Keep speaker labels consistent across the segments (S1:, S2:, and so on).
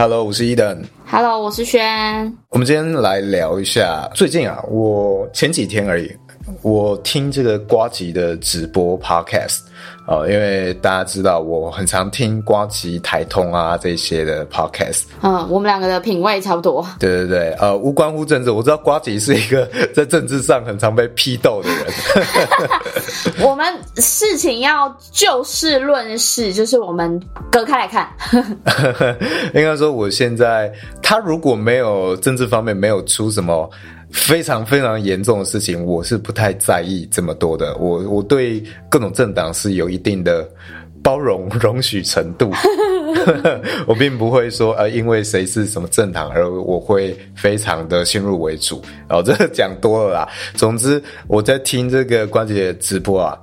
S1: Hello，我是 Eden。
S2: Hello，我是轩。
S1: 我们今天来聊一下最近啊，我前几天而已，我听这个瓜吉的直播 Podcast。哦，因为大家知道我很常听瓜吉台通啊这些的 podcast，
S2: 嗯，我们两个的品味差不多。
S1: 对对对，呃，无关乎政治，我知道瓜吉是一个 在政治上很常被批斗的人。
S2: 我们事情要就事论事，就是我们隔开来看。
S1: 应该说，我现在他如果没有政治方面没有出什么。非常非常严重的事情，我是不太在意这么多的。我我对各种政党是有一定的包容容许程度，我并不会说呃，因为谁是什么政党而我会非常的先入为主。然后这个讲多了啦。总之我在听这个关姐的直播啊，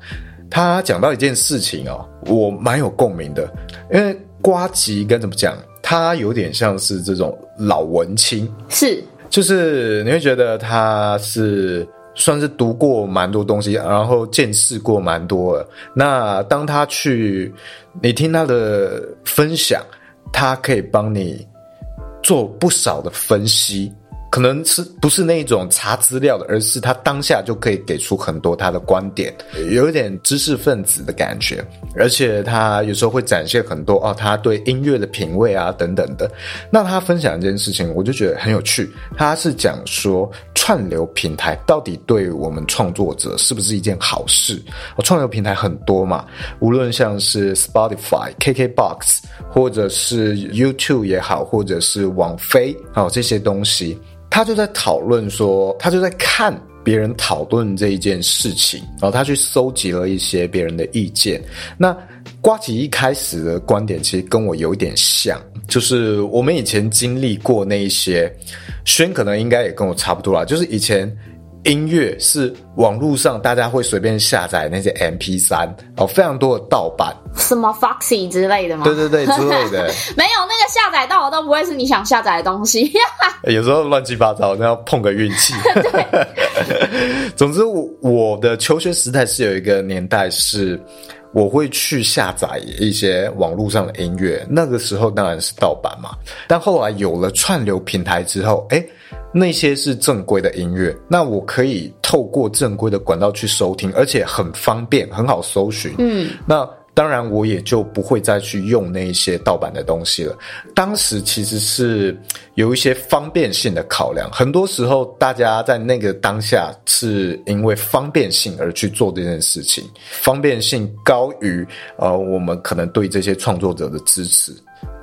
S1: 他讲到一件事情哦，我蛮有共鸣的，因为瓜吉该怎么讲，他有点像是这种老文青，
S2: 是。
S1: 就是你会觉得他是算是读过蛮多东西，然后见识过蛮多的。那当他去，你听他的分享，他可以帮你做不少的分析。可能是不是那种查资料的，而是他当下就可以给出很多他的观点，有一点知识分子的感觉，而且他有时候会展现很多哦，他对音乐的品味啊等等的。那他分享一件事情，我就觉得很有趣。他是讲说串流平台到底对我们创作者是不是一件好事？哦，串流平台很多嘛，无论像是 Spotify、KKBox，或者是 YouTube 也好，或者是网飞哦这些东西。他就在讨论说，他就在看别人讨论这一件事情，然后他去搜集了一些别人的意见。那瓜吉一开始的观点其实跟我有一点像，就是我们以前经历过那一些，轩可能应该也跟我差不多啦，就是以前。音乐是网络上大家会随便下载那些 MP 三哦，非常多的盗版，
S2: 什么 Foxy 之类的吗？
S1: 对对对，之类的。
S2: 没有那个下载到的都不会是你想下载的东西。
S1: 有时候乱七八糟，那要碰个运气。对总之，我我的求学时代是有一个年代是我会去下载一些网络上的音乐，那个时候当然是盗版嘛。但后来有了串流平台之后，诶那些是正规的音乐，那我可以透过正规的管道去收听，而且很方便，很好搜寻。嗯，那当然我也就不会再去用那一些盗版的东西了。当时其实是有一些方便性的考量，很多时候大家在那个当下是因为方便性而去做这件事情，方便性高于呃我们可能对这些创作者的支持。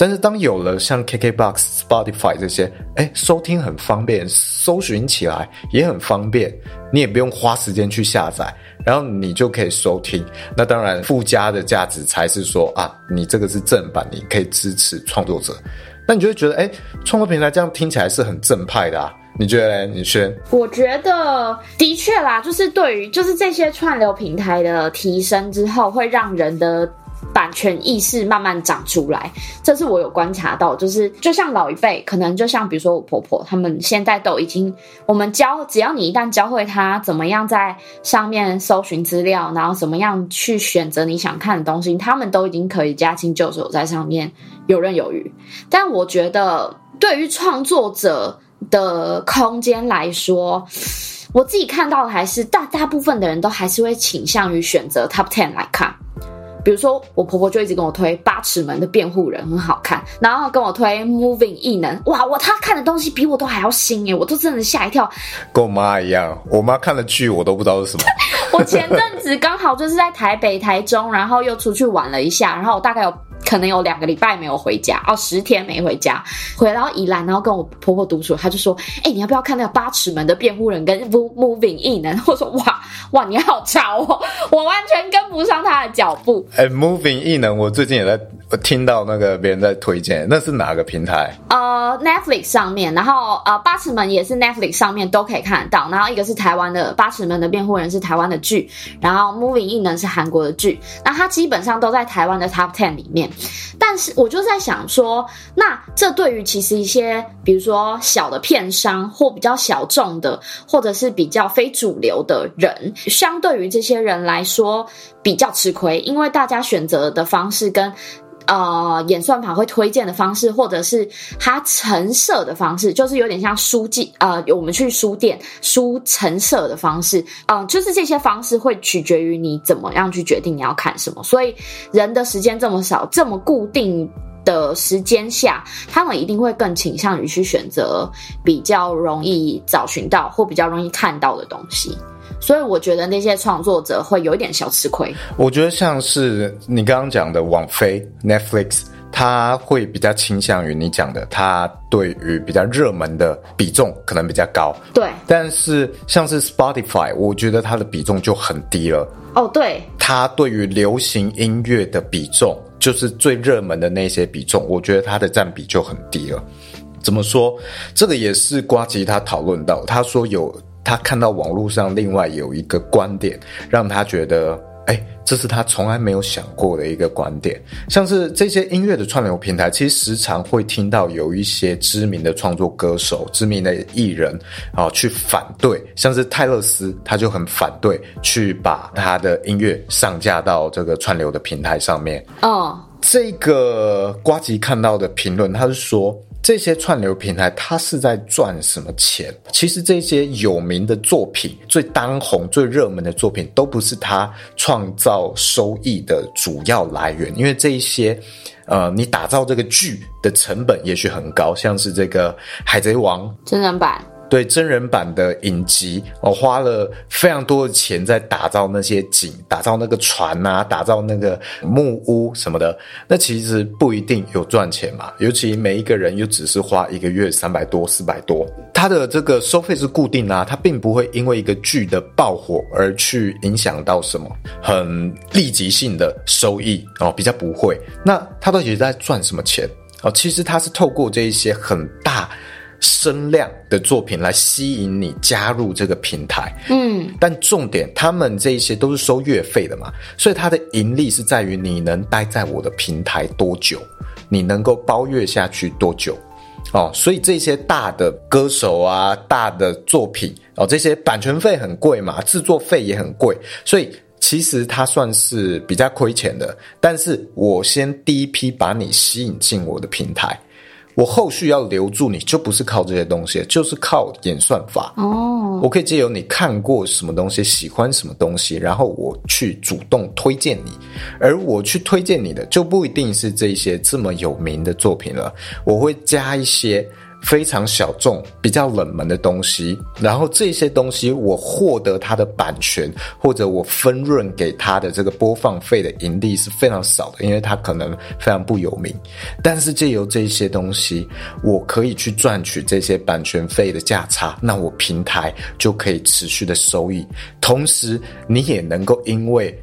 S1: 但是当有了像 KKBOX、Spotify 这些，哎，收听很方便，搜寻起来也很方便，你也不用花时间去下载，然后你就可以收听。那当然附加的价值才是说啊，你这个是正版，你可以支持创作者。那你就会觉得，哎，创作平台这样听起来是很正派的啊？你觉得呢？你轩？
S2: 我觉得的确啦，就是对于就是这些串流平台的提升之后，会让人的。版权意识慢慢长出来，这是我有观察到。就是就像老一辈，可能就像比如说我婆婆，他们现在都已经，我们教，只要你一旦教会他怎么样在上面搜寻资料，然后怎么样去选择你想看的东西，他们都已经可以驾轻就熟在上面游刃有余。但我觉得，对于创作者的空间来说，我自己看到的还是大大部分的人都还是会倾向于选择 Top Ten 来看。比如说，我婆婆就一直跟我推八尺门的辩护人很好看，然后跟我推 Moving 异能，哇，我她看的东西比我都还要新耶，我都真的吓一跳。
S1: 跟我妈一样，我妈看的剧我都不知道是什么。
S2: 我前阵子刚好就是在台北、台中，然后又出去玩了一下，然后我大概有。可能有两个礼拜没有回家哦，十天没回家，回到宜兰，然后跟我婆婆独处，她就说：“哎、你要不要看那个八尺门的辩护人跟 Moving 异能？”我说：“哇哇，你好潮哦，我完全跟不上他的脚步。”
S1: 哎，Moving 异能，我最近也在我听到那个别人在推荐，那是哪个平台？
S2: 呃，Netflix 上面，然后呃，八尺门也是 Netflix 上面都可以看到。然后一个是台湾的八尺门的辩护人是台湾的剧，然后 Moving 异能是韩国的剧，那它基本上都在台湾的 Top Ten 里面。但是我就在想说，那这对于其实一些比如说小的片商或比较小众的，或者是比较非主流的人，相对于这些人来说比较吃亏，因为大家选择的方式跟。呃，演算法会推荐的方式，或者是它陈设的方式，就是有点像书籍。呃，我们去书店书陈设的方式，嗯、就是这些方式会取决于你怎么样去决定你要看什么。所以人的时间这么少，这么固定的时间下，他们一定会更倾向于去选择比较容易找寻到或比较容易看到的东西。所以我觉得那些创作者会有一点小吃亏。
S1: 我觉得像是你刚刚讲的网飞 Netflix，它会比较倾向于你讲的，它对于比较热门的比重可能比较高。
S2: 对。
S1: 但是像是 Spotify，我觉得它的比重就很低了。
S2: 哦，对。
S1: 它对于流行音乐的比重，就是最热门的那些比重，我觉得它的占比就很低了。怎么说？这个也是瓜吉他讨论到，他说有。他看到网络上另外有一个观点，让他觉得，哎，这是他从来没有想过的一个观点。像是这些音乐的串流平台，其实时常会听到有一些知名的创作歌手、知名的艺人啊，去反对。像是泰勒斯，他就很反对去把他的音乐上架到这个串流的平台上面。
S2: 哦，
S1: 这个瓜吉看到的评论，他是说。这些串流平台，它是在赚什么钱？其实这些有名的作品、最当红、最热门的作品，都不是它创造收益的主要来源。因为这一些，呃，你打造这个剧的成本也许很高，像是这个《海贼王》
S2: 真人版。
S1: 对真人版的影集，我花了非常多的钱在打造那些景，打造那个船啊，打造那个木屋什么的。那其实不一定有赚钱嘛，尤其每一个人又只是花一个月三百多、四百多，他的这个收费是固定啊，他并不会因为一个剧的爆火而去影响到什么很立即性的收益哦，比较不会。那他到底在赚什么钱哦？其实他是透过这一些很大。声量的作品来吸引你加入这个平台，
S2: 嗯，
S1: 但重点，他们这些都是收月费的嘛，所以它的盈利是在于你能待在我的平台多久，你能够包月下去多久，哦，所以这些大的歌手啊，大的作品哦，这些版权费很贵嘛，制作费也很贵，所以其实它算是比较亏钱的，但是我先第一批把你吸引进我的平台。我后续要留住你，就不是靠这些东西，就是靠演算法。
S2: 哦，
S1: 我可以借由你看过什么东西，喜欢什么东西，然后我去主动推荐你，而我去推荐你的，就不一定是这些这么有名的作品了，我会加一些。非常小众、比较冷门的东西，然后这些东西我获得它的版权，或者我分润给他的这个播放费的盈利是非常少的，因为它可能非常不有名。但是借由这些东西，我可以去赚取这些版权费的价差，那我平台就可以持续的收益。同时，你也能够因为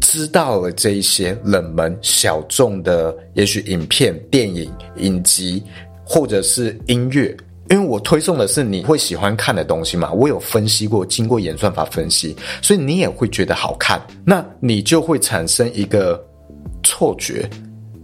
S1: 知道了这一些冷门小众的，也许影片、电影、影集。或者是音乐，因为我推送的是你会喜欢看的东西嘛，我有分析过，经过演算法分析，所以你也会觉得好看，那你就会产生一个错觉，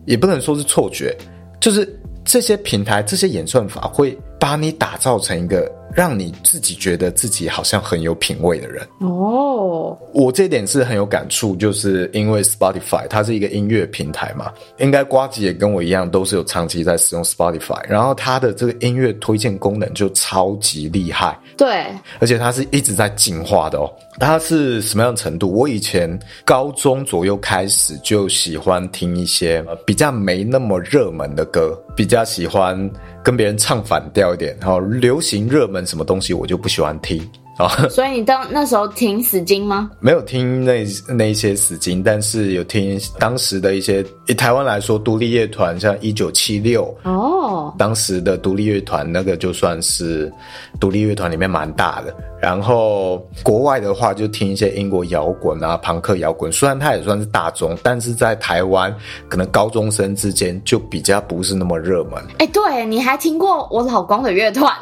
S1: 也不能说是错觉，就是这些平台、这些演算法会把你打造成一个。让你自己觉得自己好像很有品味的人
S2: 哦，
S1: 我这点是很有感触，就是因为 Spotify 它是一个音乐平台嘛，应该瓜子也跟我一样，都是有长期在使用 Spotify，然后它的这个音乐推荐功能就超级厉害，
S2: 对，
S1: 而且它是一直在进化的哦。它是什么样的程度？我以前高中左右开始就喜欢听一些比较没那么热门的歌，比较喜欢。跟别人唱反调一点，好流行热门什么东西我就不喜欢听啊。
S2: 所以你当那时候听死金吗？
S1: 没有听那那一些死金，但是有听当时的一些以台湾来说独立乐团，像一九七六
S2: 哦。哦，
S1: 当时的独立乐团那个就算是独立乐团里面蛮大的。然后国外的话就听一些英国摇滚啊、朋克摇滚，虽然它也算是大众，但是在台湾可能高中生之间就比较不是那么热门。
S2: 哎，对，你还听过我老公的乐团？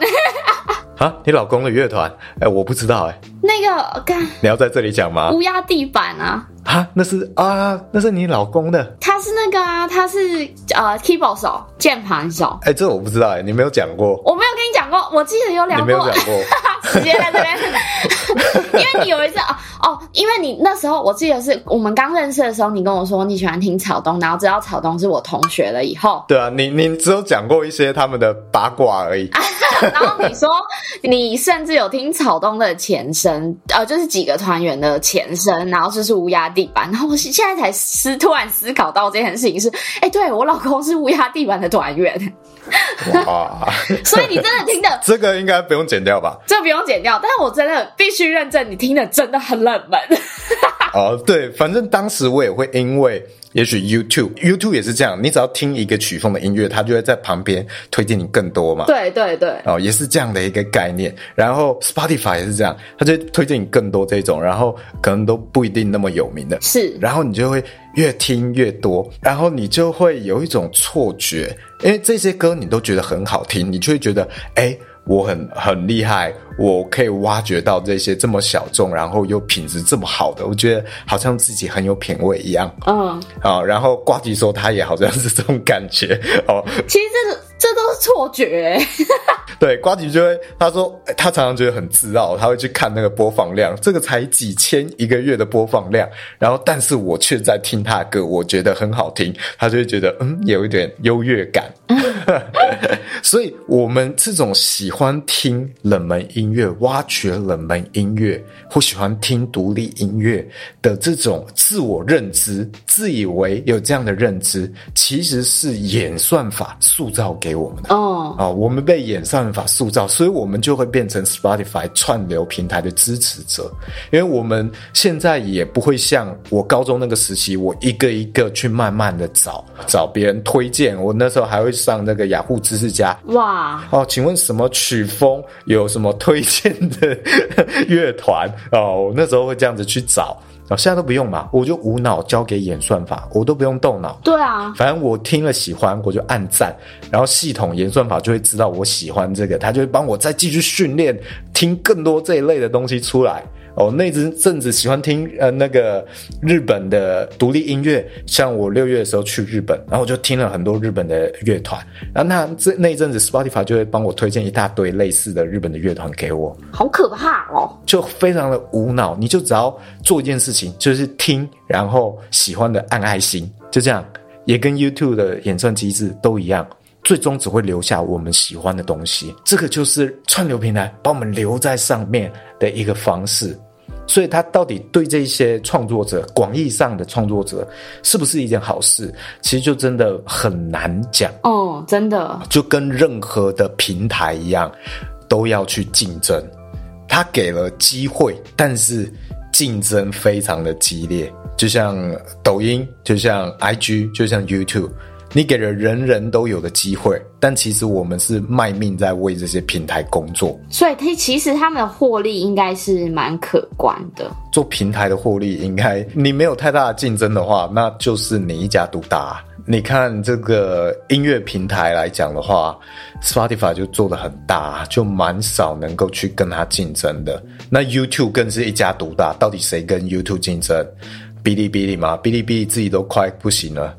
S1: 啊，你老公的乐团？哎，我不知道哎。
S2: 那个，干，
S1: 你要在这里讲吗？
S2: 乌鸦地板啊。
S1: 啊，那是啊，那是你老公的。
S2: 他是那个啊，他是呃，keyboard 手，键盘手。
S1: 哎，这我不知道哎，你没有讲过。
S2: 我没有跟你讲过，我记得有两个。
S1: 你没有讲过。
S2: 直接在这边，因为你有一次哦哦，因为你那时候我记得是我们刚认识的时候，你跟我说你喜欢听草东，然后知道草东是我同学了以后。
S1: 对啊，你你只有讲过一些他们的八卦而已。
S2: 然后你说你甚至有听草东的前身，呃，就是几个团员的前身，然后就是乌鸦地板。然后我现在才思突然思考到这件事情是，哎，对我老公是乌鸦地板的团员。哇！所以你真的听的
S1: 这个应该不用剪掉吧？
S2: 这不用剪掉，但是我真的必须认证，你听的真的很冷门。
S1: 哦，对，反正当时我也会因为。也许 YouTube YouTube 也是这样，你只要听一个曲风的音乐，它就会在旁边推荐你更多嘛。
S2: 对对对，
S1: 哦，也是这样的一个概念。然后 Spotify 也是这样，它就会推荐你更多这种，然后可能都不一定那么有名的。
S2: 是，
S1: 然后你就会越听越多，然后你就会有一种错觉，因为这些歌你都觉得很好听，你就会觉得，哎。我很很厉害，我可以挖掘到这些这么小众，然后又品质这么好的，我觉得好像自己很有品味一样。嗯，啊，然后瓜吉说他也好像是这种感觉哦。
S2: 其实这个这都是错觉。
S1: 对，瓜吉就会他说他常常觉得很自傲，他会去看那个播放量，这个才几千一个月的播放量，然后但是我却在听他的歌，我觉得很好听，他就会觉得嗯有一点优越感。所以，我们这种喜欢听冷门音乐、挖掘冷门音乐，或喜欢听独立音乐的这种自我认知，自以为有这样的认知，其实是演算法塑造给我们的。哦，啊，我们被演算法塑造，所以我们就会变成 Spotify 串流平台的支持者。因为我们现在也不会像我高中那个时期，我一个一个去慢慢的找找别人推荐。我那时候还会上那个雅虎知识家。哇哦，请问什么曲风有什么推荐的乐团哦？我那时候会这样子去找，哦，现在都不用嘛，我就无脑交给演算法，我都不用动脑。
S2: 对啊，
S1: 反正我听了喜欢，我就按赞，然后系统演算法就会知道我喜欢这个，他就会帮我再继续训练，听更多这一类的东西出来。哦，那阵阵子喜欢听呃那个日本的独立音乐，像我六月的时候去日本，然后我就听了很多日本的乐团，然后那这那一阵子 Spotify 就会帮我推荐一大堆类似的日本的乐团给我，
S2: 好可怕哦！
S1: 就非常的无脑，你就只要做一件事情，就是听，然后喜欢的按爱心，就这样，也跟 YouTube 的演算机制都一样。最终只会留下我们喜欢的东西，这个就是串流平台把我们留在上面的一个方式。所以，它到底对这些创作者，广义上的创作者，是不是一件好事？其实就真的很难讲。
S2: 哦，真的，
S1: 就跟任何的平台一样，都要去竞争。它给了机会，但是竞争非常的激烈，就像抖音，就像 IG，就像 YouTube。你给了人人都有的机会，但其实我们是卖命在为这些平台工作，
S2: 所以他其实他们的获利应该是蛮可观的。
S1: 做平台的获利应该，你没有太大的竞争的话，那就是你一家独大。你看这个音乐平台来讲的话，Spotify 就做的很大，就蛮少能够去跟他竞争的。那 YouTube 更是一家独大，到底谁跟 YouTube 竞争？哔哩哔哩嘛，哔哩哔哩自己都快不行了，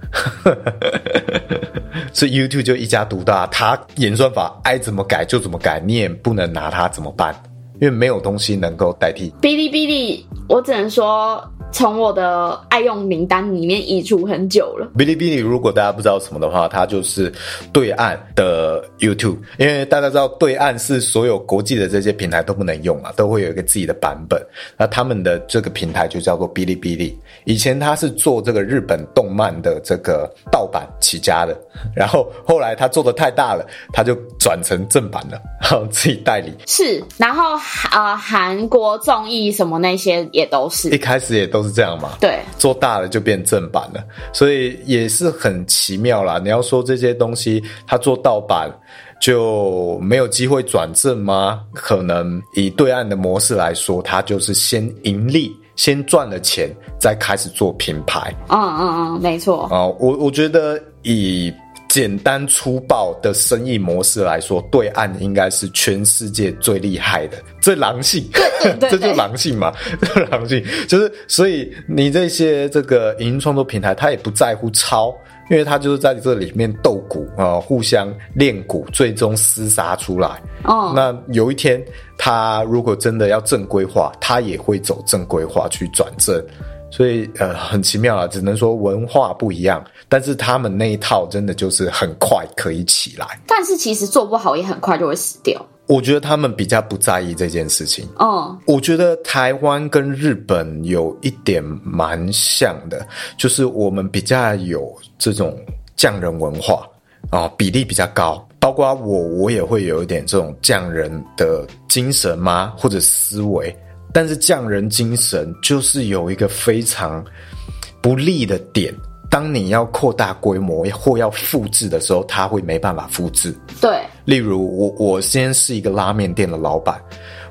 S1: 所以 YouTube 就一家独大，它演算法爱怎么改就怎么改，你也不能拿它怎么办，因为没有东西能够代替
S2: 哔哩哔哩。我只能说。从我的爱用名单里面移除很久了。
S1: 哔哩哔哩，如果大家不知道什么的话，它就是对岸的 YouTube。因为大家知道，对岸是所有国际的这些平台都不能用啊，都会有一个自己的版本。那他们的这个平台就叫做哔哩哔哩。以前他是做这个日本动漫的这个盗版起家的，然后后来他做的太大了，他就转成正版了，然后自己代理。
S2: 是，然后呃，韩国综艺什么那些也都是，
S1: 一开始也都。都是这样嘛。
S2: 对，
S1: 做大了就变正版了，所以也是很奇妙啦。你要说这些东西它做盗版就没有机会转正吗？可能以对岸的模式来说，它就是先盈利。先赚了钱，再开始做品牌。
S2: 嗯嗯嗯，没错。
S1: 啊，我我觉得以简单粗暴的生意模式来说，对岸应该是全世界最厉害的，最狼性。对对 对，这就狼性嘛，这狼性就是，所以你这些这个影音创作平台，他也不在乎抄。因为他就是在这里面斗鼓啊，互相练鼓，最终厮杀出来。哦，那有一天他如果真的要正规化，他也会走正规化去转正。所以呃，很奇妙啊，只能说文化不一样，但是他们那一套真的就是很快可以起来。
S2: 但是其实做不好也很快就会死掉。
S1: 我觉得他们比较不在意这件事情。哦，我觉得台湾跟日本有一点蛮像的，就是我们比较有这种匠人文化啊，比例比较高。包括我，我也会有一点这种匠人的精神吗？或者思维？但是匠人精神就是有一个非常不利的点。当你要扩大规模或要复制的时候，他会没办法复制。
S2: 对，
S1: 例如我，我先是一个拉面店的老板，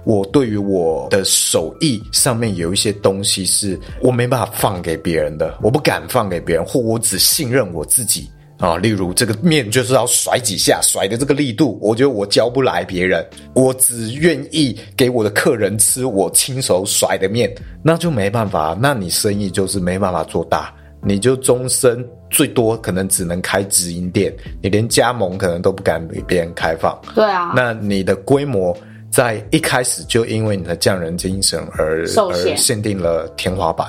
S1: 我对于我的手艺上面有一些东西是我没办法放给别人的，我不敢放给别人，或我只信任我自己啊。例如这个面就是要甩几下，甩的这个力度，我觉得我教不来别人，我只愿意给我的客人吃我亲手甩的面，那就没办法，那你生意就是没办法做大。你就终身最多可能只能开直营店，你连加盟可能都不敢给别人开放。
S2: 对啊，
S1: 那你的规模在一开始就因为你的匠人精神而而限定了天花板。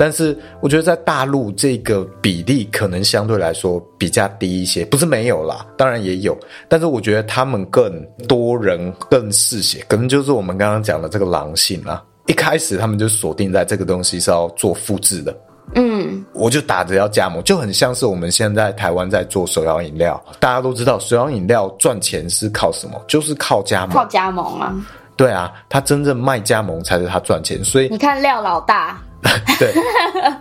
S1: 但是我觉得在大陆这个比例可能相对来说比较低一些，不是没有啦，当然也有，但是我觉得他们更多人更嗜血，可能就是我们刚刚讲的这个狼性啊。一开始他们就锁定在这个东西是要做复制的。
S2: 嗯，
S1: 我就打着要加盟，就很像是我们现在台湾在做手摇饮料。大家都知道，手摇饮料赚钱是靠什么？就是靠加盟。
S2: 靠加盟啊！
S1: 对啊，他真正卖加盟才是他赚钱。所以
S2: 你看廖老大。
S1: 对，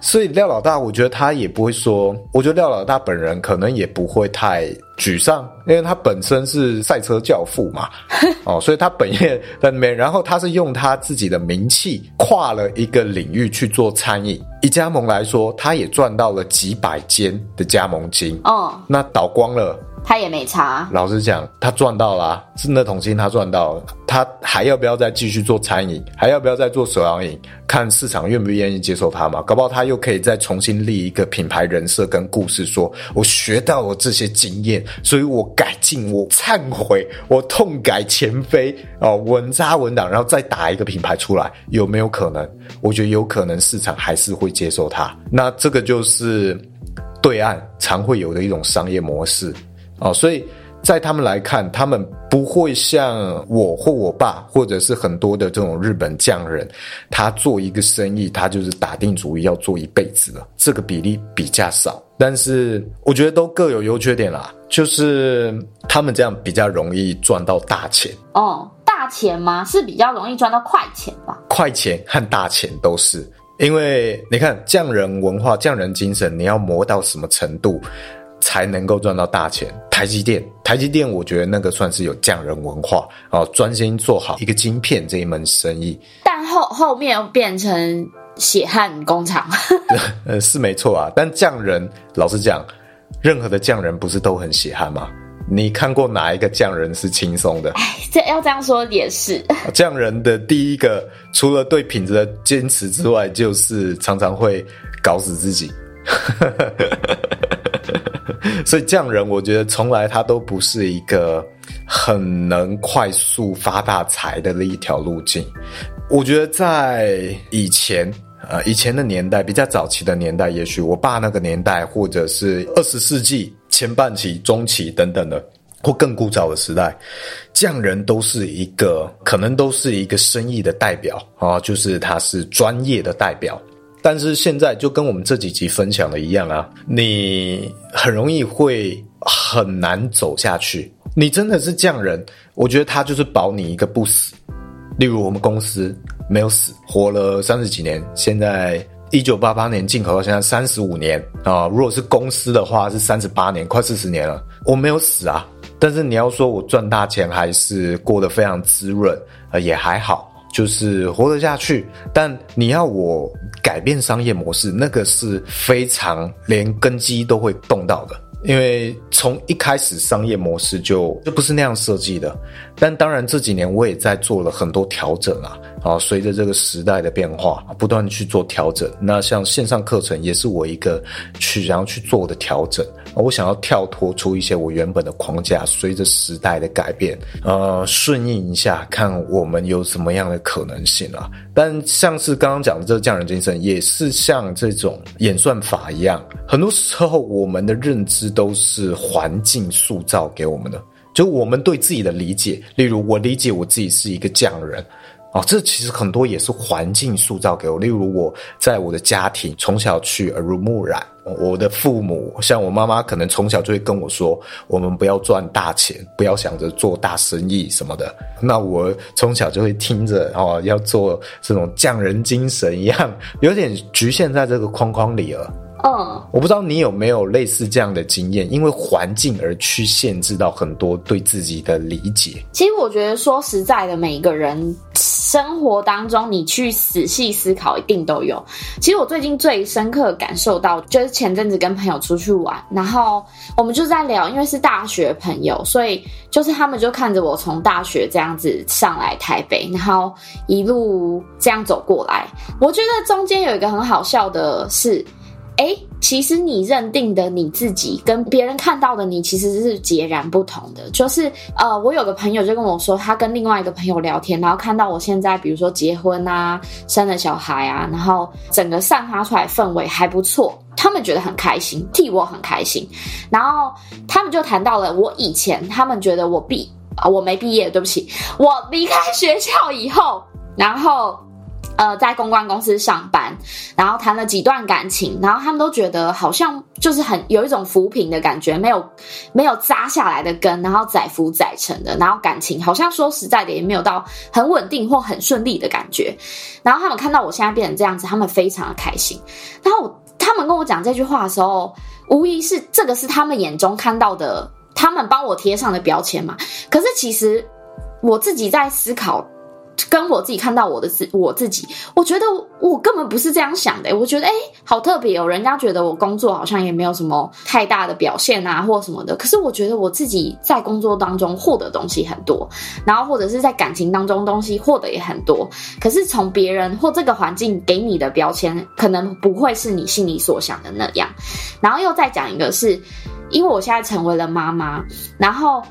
S1: 所以廖老大，我觉得他也不会说，我觉得廖老大本人可能也不会太沮丧，因为他本身是赛车教父嘛，哦，所以他本业在那边，然后他是用他自己的名气跨了一个领域去做餐饮，以加盟来说，他也赚到了几百间的加盟金，哦，那倒光了。
S2: 他也没差。
S1: 老实讲，他赚到了啊，是那桶金他赚到了，他还要不要再继续做餐饮？还要不要再做手摇饮？看市场愿不愿意接受他嘛？搞不好他又可以再重新立一个品牌人设跟故事说，说我学到了这些经验，所以我改进，我忏悔，我痛改前非哦，稳扎稳打，然后再打一个品牌出来，有没有可能？我觉得有可能，市场还是会接受他。那这个就是对岸常会有的一种商业模式。哦，所以在他们来看，他们不会像我或我爸，或者是很多的这种日本匠人，他做一个生意，他就是打定主意要做一辈子了。这个比例比较少，但是我觉得都各有优缺点啦。就是他们这样比较容易赚到大钱。
S2: 哦，大钱吗？是比较容易赚到快钱吧？
S1: 快钱和大钱都是，因为你看匠人文化、匠人精神，你要磨到什么程度？才能够赚到大钱。台积电，台积电，我觉得那个算是有匠人文化哦，专心做好一个晶片这一门生意。
S2: 但后后面又变成血汗工厂，
S1: 呃，是没错啊。但匠人，老实讲，任何的匠人不是都很血汗吗？你看过哪一个匠人是轻松的？
S2: 哎，这要这样说也是。
S1: 匠人的第一个，除了对品质的坚持之外，就是常常会搞死自己。所以匠人，我觉得从来他都不是一个很能快速发大财的一条路径。我觉得在以前，呃，以前的年代，比较早期的年代，也许我爸那个年代，或者是二十世纪前半期、中期等等的，或更古早的时代，匠人都是一个，可能都是一个生意的代表啊，就是他是专业的代表。但是现在就跟我们这几集分享的一样啊，你很容易会很难走下去。你真的是匠人，我觉得他就是保你一个不死。例如我们公司没有死，活了三十几年，现在一九八八年进口到现在三十五年啊，如果是公司的话是三十八年，快四十年了。我没有死啊，但是你要说我赚大钱还是过得非常滋润，呃，也还好，就是活得下去。但你要我改变商业模式，那个是非常连根基都会动到的。因为从一开始商业模式就就不是那样设计的，但当然这几年我也在做了很多调整啊，啊，随着这个时代的变化，不断去做调整。那像线上课程也是我一个去想要去做的调整，我想要跳脱出一些我原本的框架，随着时代的改变，呃，顺应一下，看我们有什么样的可能性啊。但像是刚刚讲的这个匠人精神，也是像这种演算法一样，很多时候我们的认知。都是环境塑造给我们的，就我们对自己的理解。例如，我理解我自己是一个匠人，哦，这其实很多也是环境塑造给我。例如，我在我的家庭从小去耳濡目染，我的父母像我妈妈，可能从小就会跟我说，我们不要赚大钱，不要想着做大生意什么的。那我从小就会听着哦，要做这种匠人精神一样，有点局限在这个框框里了。
S2: 嗯，
S1: 我不知道你有没有类似这样的经验，因为环境而去限制到很多对自己的理解。
S2: 其实我觉得说实在的，每一个人生活当中，你去仔细思考，一定都有。其实我最近最深刻感受到，就是前阵子跟朋友出去玩，然后我们就在聊，因为是大学朋友，所以就是他们就看着我从大学这样子上来台北，然后一路这样走过来。我觉得中间有一个很好笑的是。哎，其实你认定的你自己跟别人看到的你其实是截然不同的。就是呃，我有个朋友就跟我说，他跟另外一个朋友聊天，然后看到我现在比如说结婚啊、生了小孩啊，然后整个散发出来氛围还不错，他们觉得很开心，替我很开心。然后他们就谈到了我以前，他们觉得我毕啊，我没毕业，对不起，我离开学校以后，然后。呃，在公关公司上班，然后谈了几段感情，然后他们都觉得好像就是很有一种浮萍的感觉，没有没有扎下来的根，然后载浮载沉的，然后感情好像说实在的也没有到很稳定或很顺利的感觉。然后他们看到我现在变成这样子，他们非常的开心。然后他们跟我讲这句话的时候，无疑是这个是他们眼中看到的，他们帮我贴上的标签嘛。可是其实我自己在思考。跟我自己看到我的自我自己，我觉得我根本不是这样想的。我觉得哎，好特别哦，人家觉得我工作好像也没有什么太大的表现啊，或什么的。可是我觉得我自己在工作当中获得东西很多，然后或者是在感情当中东西获得也很多。可是从别人或这个环境给你的标签，可能不会是你心里所想的那样。然后又再讲一个是，因为我现在成为了妈妈，然后。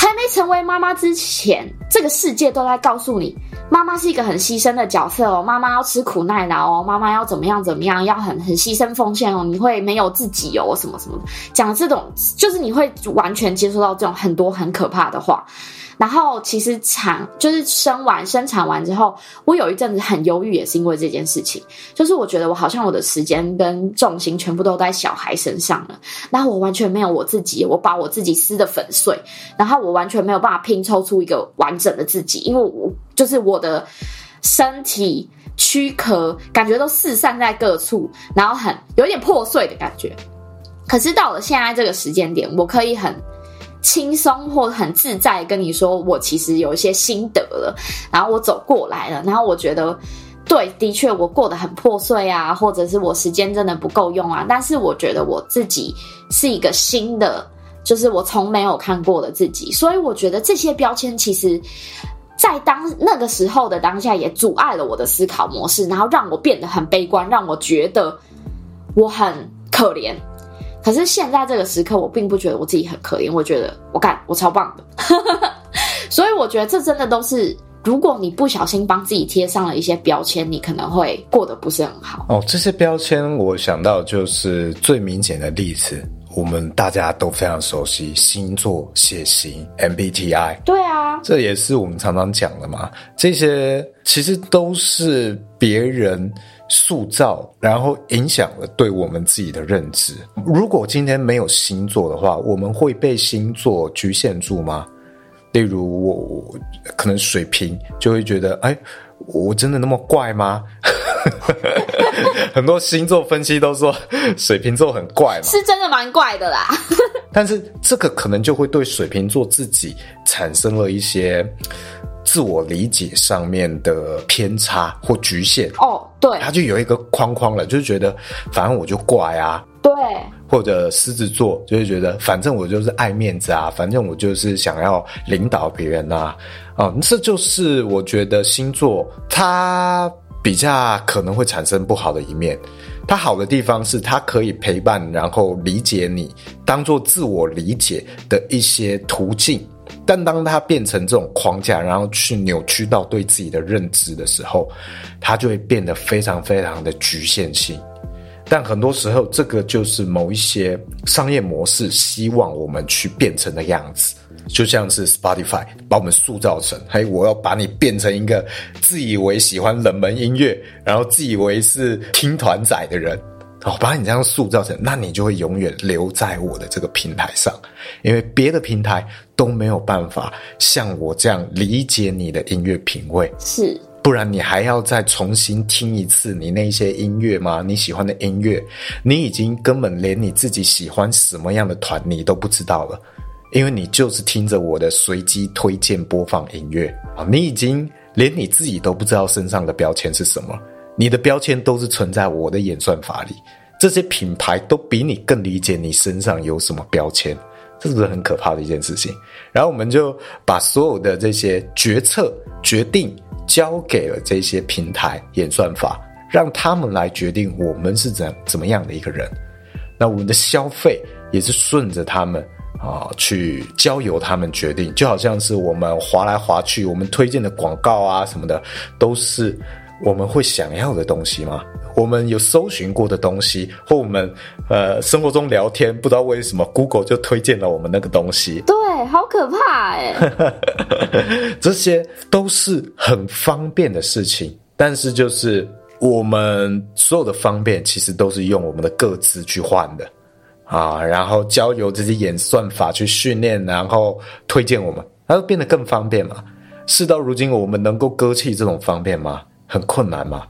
S2: 还没成为妈妈之前，这个世界都在告诉你，妈妈是一个很牺牲的角色哦，妈妈要吃苦耐劳哦，妈妈要怎么样怎么样，要很很牺牲奉献哦，你会没有自己哦，什么什么的，讲这种就是你会完全接受到这种很多很可怕的话。然后其实产就是生完生产完之后，我有一阵子很忧郁，也是因为这件事情。就是我觉得我好像我的时间跟重心全部都在小孩身上了，然后我完全没有我自己，我把我自己撕得粉碎，然后我完全没有办法拼凑出一个完整的自己，因为我就是我的身体躯壳感觉都四散在各处，然后很有点破碎的感觉。可是到了现在这个时间点，我可以很。轻松或很自在跟你说，我其实有一些心得了，然后我走过来了，然后我觉得，对，的确我过得很破碎啊，或者是我时间真的不够用啊，但是我觉得我自己是一个新的，就是我从没有看过的自己，所以我觉得这些标签其实，在当那个时候的当下也阻碍了我的思考模式，然后让我变得很悲观，让我觉得我很可怜。可是现在这个时刻，我并不觉得我自己很可怜，我觉得我干，我超棒的。所以我觉得这真的都是，如果你不小心帮自己贴上了一些标签，你可能会过得不是很好。
S1: 哦，这些标签我想到就是最明显的例子，我们大家都非常熟悉星座、血型、MBTI。
S2: 对啊，
S1: 这也是我们常常讲的嘛。这些其实都是别人。塑造，然后影响了对我们自己的认知。如果今天没有星座的话，我们会被星座局限住吗？例如我，我可能水瓶就会觉得，哎，我真的那么怪吗？很多星座分析都说水瓶座很怪嘛，
S2: 是真的蛮怪的啦。
S1: 但是这个可能就会对水瓶座自己产生了一些自我理解上面的偏差或局限。
S2: 哦，对，
S1: 他就有一个框框了，就是觉得反正我就怪啊。
S2: 对。
S1: 或者狮子座就会觉得，反正我就是爱面子啊，反正我就是想要领导别人啊。哦，这就是我觉得星座它比较可能会产生不好的一面。它好的地方是它可以陪伴，然后理解你，当做自我理解的一些途径。但当它变成这种框架，然后去扭曲到对自己的认知的时候，它就会变得非常非常的局限性。但很多时候，这个就是某一些商业模式希望我们去变成的样子，就像是 Spotify 把我们塑造成，嘿，我要把你变成一个自以为喜欢冷门音乐，然后自以为是听团仔的人，哦，把你这样塑造成，那你就会永远留在我的这个平台上，因为别的平台都没有办法像我这样理解你的音乐品味。
S2: 是。
S1: 不然你还要再重新听一次你那些音乐吗？你喜欢的音乐，你已经根本连你自己喜欢什么样的团你都不知道了，因为你就是听着我的随机推荐播放音乐啊，你已经连你自己都不知道身上的标签是什么，你的标签都是存在我的演算法里，这些品牌都比你更理解你身上有什么标签，这是不是很可怕的一件事情？然后我们就把所有的这些决策决定。交给了这些平台演算法，让他们来决定我们是怎怎么样的一个人。那我们的消费也是顺着他们啊，去交由他们决定。就好像是我们滑来滑去，我们推荐的广告啊什么的，都是我们会想要的东西吗？我们有搜寻过的东西，或我们呃生活中聊天，不知道为什么 Google 就推荐了我们那个东西。
S2: 对。好可怕哎！
S1: 这些都是很方便的事情，但是就是我们所有的方便，其实都是用我们的各自去换的啊，然后交由这些演算法去训练，然后推荐我们，它会变得更方便嘛？事到如今，我们能够割弃这种方便吗？很困难嘛，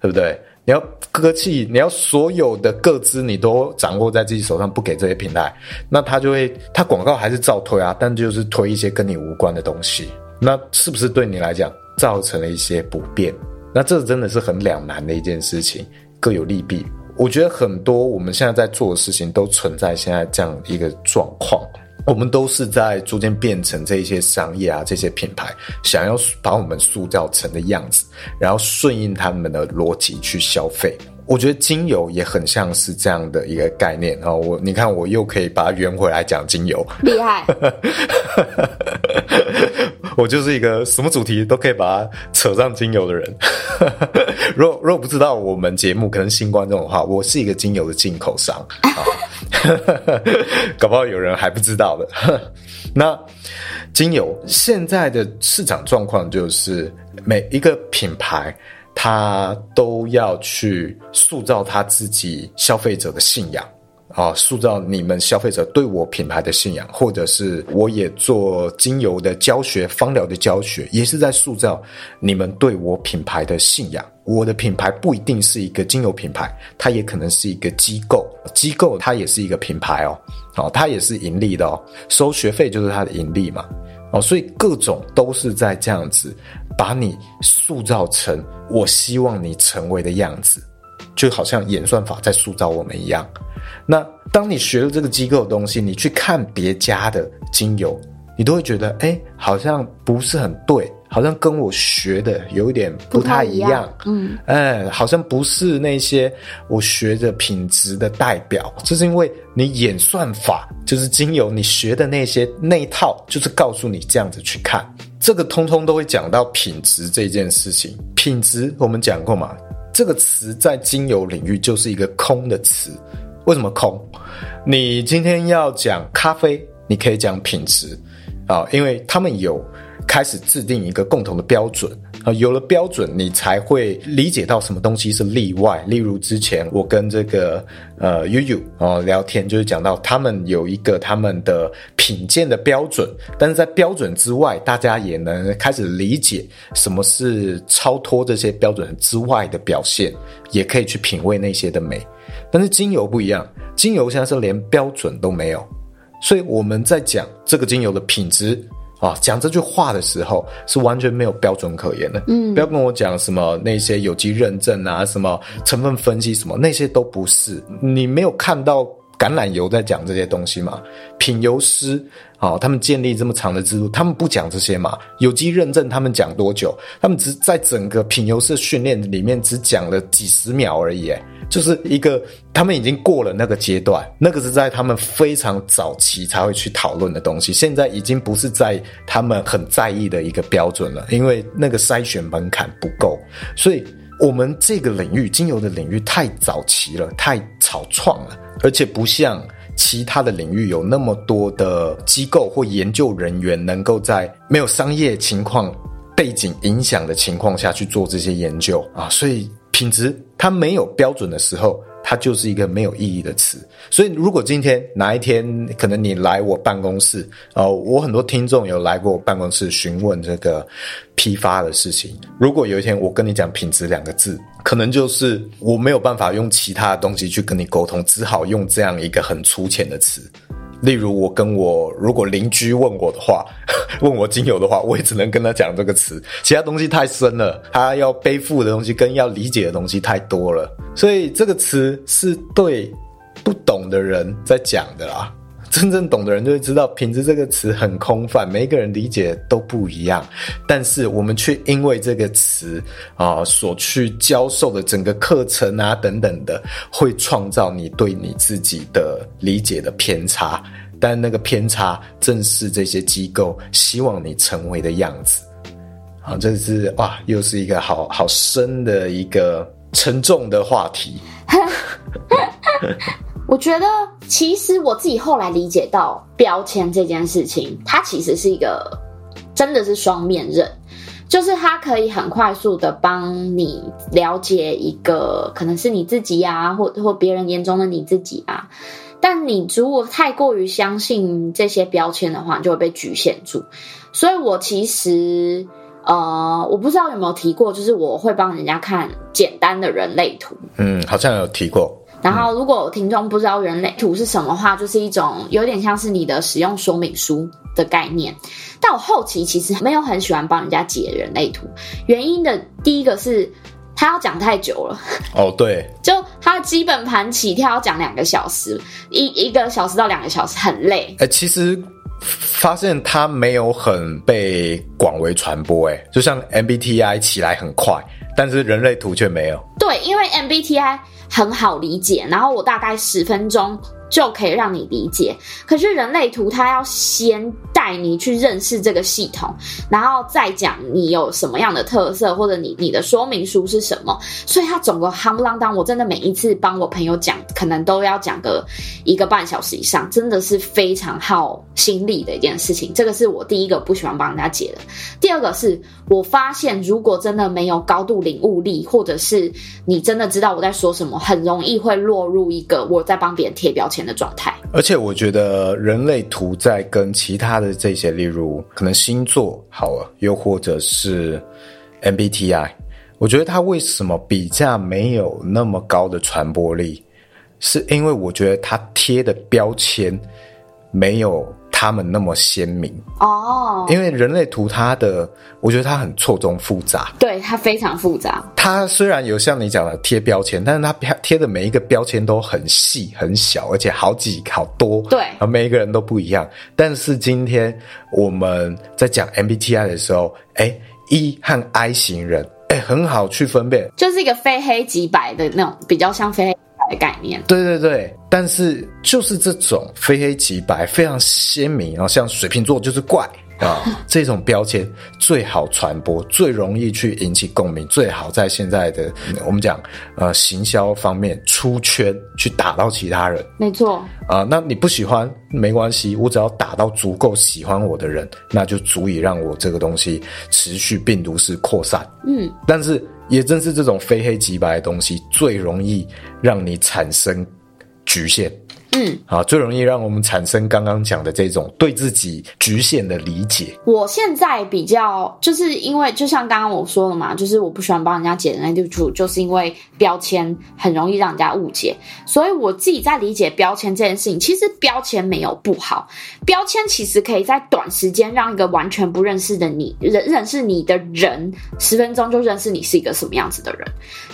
S1: 对不对？你要割弃，你要所有的各资你都掌握在自己手上，不给这些平台，那他就会，他广告还是照推啊，但就是推一些跟你无关的东西，那是不是对你来讲造成了一些不便？那这真的是很两难的一件事情，各有利弊。我觉得很多我们现在在做的事情都存在现在这样一个状况。我们都是在逐渐变成这些商业啊，这些品牌想要把我们塑造成的样子，然后顺应他们的逻辑去消费。我觉得精油也很像是这样的一个概念啊。我你看，我又可以把它圆回来讲精油，
S2: 厉害。
S1: 我就是一个什么主题都可以把它扯上精油的人。如果如果不知道我们节目可能新观众的话，我是一个精油的进口商啊。搞不好有人还不知道的。那精油现在的市场状况就是每一个品牌，他都要去塑造他自己消费者的信仰。啊，塑造你们消费者对我品牌的信仰，或者是我也做精油的教学、芳疗的教学，也是在塑造你们对我品牌的信仰。我的品牌不一定是一个精油品牌，它也可能是一个机构，机构它也是一个品牌哦，哦，它也是盈利的哦，收学费就是它的盈利嘛，哦，所以各种都是在这样子把你塑造成我希望你成为的样子，就好像演算法在塑造我们一样。那当你学了这个机构的东西，你去看别家的精油，你都会觉得，哎、好像不是很对，好像跟我学的有一点不太一样，嗯，哎、欸，好像不是那些我学的品质的代表，这是因为你演算法就是精油，你学的那些那一套，就是告诉你这样子去看，这个通通都会讲到品质这件事情。品质我们讲过嘛，这个词在精油领域就是一个空的词。为什么空？你今天要讲咖啡，你可以讲品质啊，因为他们有开始制定一个共同的标准啊。有了标准，你才会理解到什么东西是例外。例如之前我跟这个呃悠悠哦聊天，就是讲到他们有一个他们的品鉴的标准，但是在标准之外，大家也能开始理解什么是超脱这些标准之外的表现，也可以去品味那些的美。但是精油不一样，精油现在是连标准都没有。所以我们在讲这个精油的品质啊，讲这句话的时候是完全没有标准可言的。嗯，不要跟我讲什么那些有机认证啊，什么成分分析什么，那些都不是。你没有看到橄榄油在讲这些东西嘛？品油师啊，他们建立这么长的制度，他们不讲这些嘛？有机认证他们讲多久？他们只在整个品油师训练里面只讲了几十秒而已。就是一个，他们已经过了那个阶段，那个是在他们非常早期才会去讨论的东西，现在已经不是在他们很在意的一个标准了，因为那个筛选门槛不够，所以我们这个领域精油的领域太早期了，太草创了，而且不像其他的领域有那么多的机构或研究人员能够在没有商业情况背景影响的情况下去做这些研究啊，所以。品质它没有标准的时候，它就是一个没有意义的词。所以，如果今天哪一天可能你来我办公室，哦、呃，我很多听众有来过我办公室询问这个批发的事情。如果有一天我跟你讲品质两个字，可能就是我没有办法用其他的东西去跟你沟通，只好用这样一个很粗浅的词。例如，我跟我如果邻居问我的话，问我精油的话，我也只能跟他讲这个词。其他东西太深了，他要背负的东西跟要理解的东西太多了，所以这个词是对不懂的人在讲的啦。真正懂的人就会知道，品质这个词很空泛，每一个人理解都不一样。但是我们却因为这个词啊、所去教授的整个课程啊等等的，会创造你对你自己的理解的偏差。但那个偏差正是这些机构希望你成为的样子。啊，这是哇，又是一个好好深的一个沉重的话题。
S2: 我觉得，其实我自己后来理解到，标签这件事情，它其实是一个真的是双面刃，就是它可以很快速的帮你了解一个可能是你自己啊，或或别人眼中的你自己啊。但你如果太过于相信这些标签的话，你就会被局限住。所以我其实，呃，我不知道有没有提过，就是我会帮人家看简单的人类图。
S1: 嗯，好像有提过。
S2: 然后，如果听众不知道人类图是什么话，就是一种有点像是你的使用说明书的概念。但我后期其实没有很喜欢帮人家解人类图，原因的第一个是他要讲太久了。
S1: 哦，对，
S2: 就他的基本盘起跳要讲两个小时，一一个小时到两个小时很累。
S1: 哎，其实发现他没有很被广为传播，哎，就像 MBTI 起来很快，但是人类图却没有。
S2: 对，因为 MBTI。很好理解，然后我大概十分钟就可以让你理解。可是人类图它要先带你去认识这个系统，然后再讲你有什么样的特色，或者你你的说明书是什么。所以它总共夯不啷当，我真的每一次帮我朋友讲，可能都要讲个一个半小时以上，真的是非常耗心力的一件事情。这个是我第一个不喜欢帮人家解的。第二个是我发现，如果真的没有高度领悟力，或者是你真的知道我在说什么，很容易会落入一个我在帮别人贴标签的状态。
S1: 而且我觉得人类图在跟其他的这些，例如可能星座好了，又或者是 MBTI，我觉得它为什么比较没有那么高的传播力，是因为我觉得它贴的标签没有。他们那么鲜明哦，oh, 因为人类图它的，我觉得它很错综复杂，
S2: 对，它非常复杂。
S1: 它虽然有像你讲的贴标签，但是它贴的每一个标签都很细很小，而且好几好多，
S2: 对，
S1: 每一个人都不一样。但是今天我们在讲 MBTI 的时候，哎，E 和 I 型人，哎，很好去分辨，
S2: 就是一个非黑即白的那种，比较像非黑。概念，
S1: 对对对，但是就是这种非黑即白，非常鲜明，然后像水瓶座就是怪啊，这种标签最好传播，最容易去引起共鸣，最好在现在的我们讲呃行销方面出圈，去打到其他人。
S2: 没错
S1: 啊，那你不喜欢没关系，我只要打到足够喜欢我的人，那就足以让我这个东西持续病毒式扩散。
S2: 嗯，
S1: 但是也正是这种非黑即白的东西，最容易让你产生局限。
S2: 嗯，
S1: 好，最容易让我们产生刚刚讲的这种对自己局限的理解。
S2: 我现在比较就是因为，就像刚刚我说了嘛，就是我不喜欢帮人家解人类图，就是因为标签很容易让人家误解。所以我自己在理解标签这件事情，其实标签没有不好，标签其实可以在短时间让一个完全不认识的你认认识你的人，十分钟就认识你是一个什么样子的人。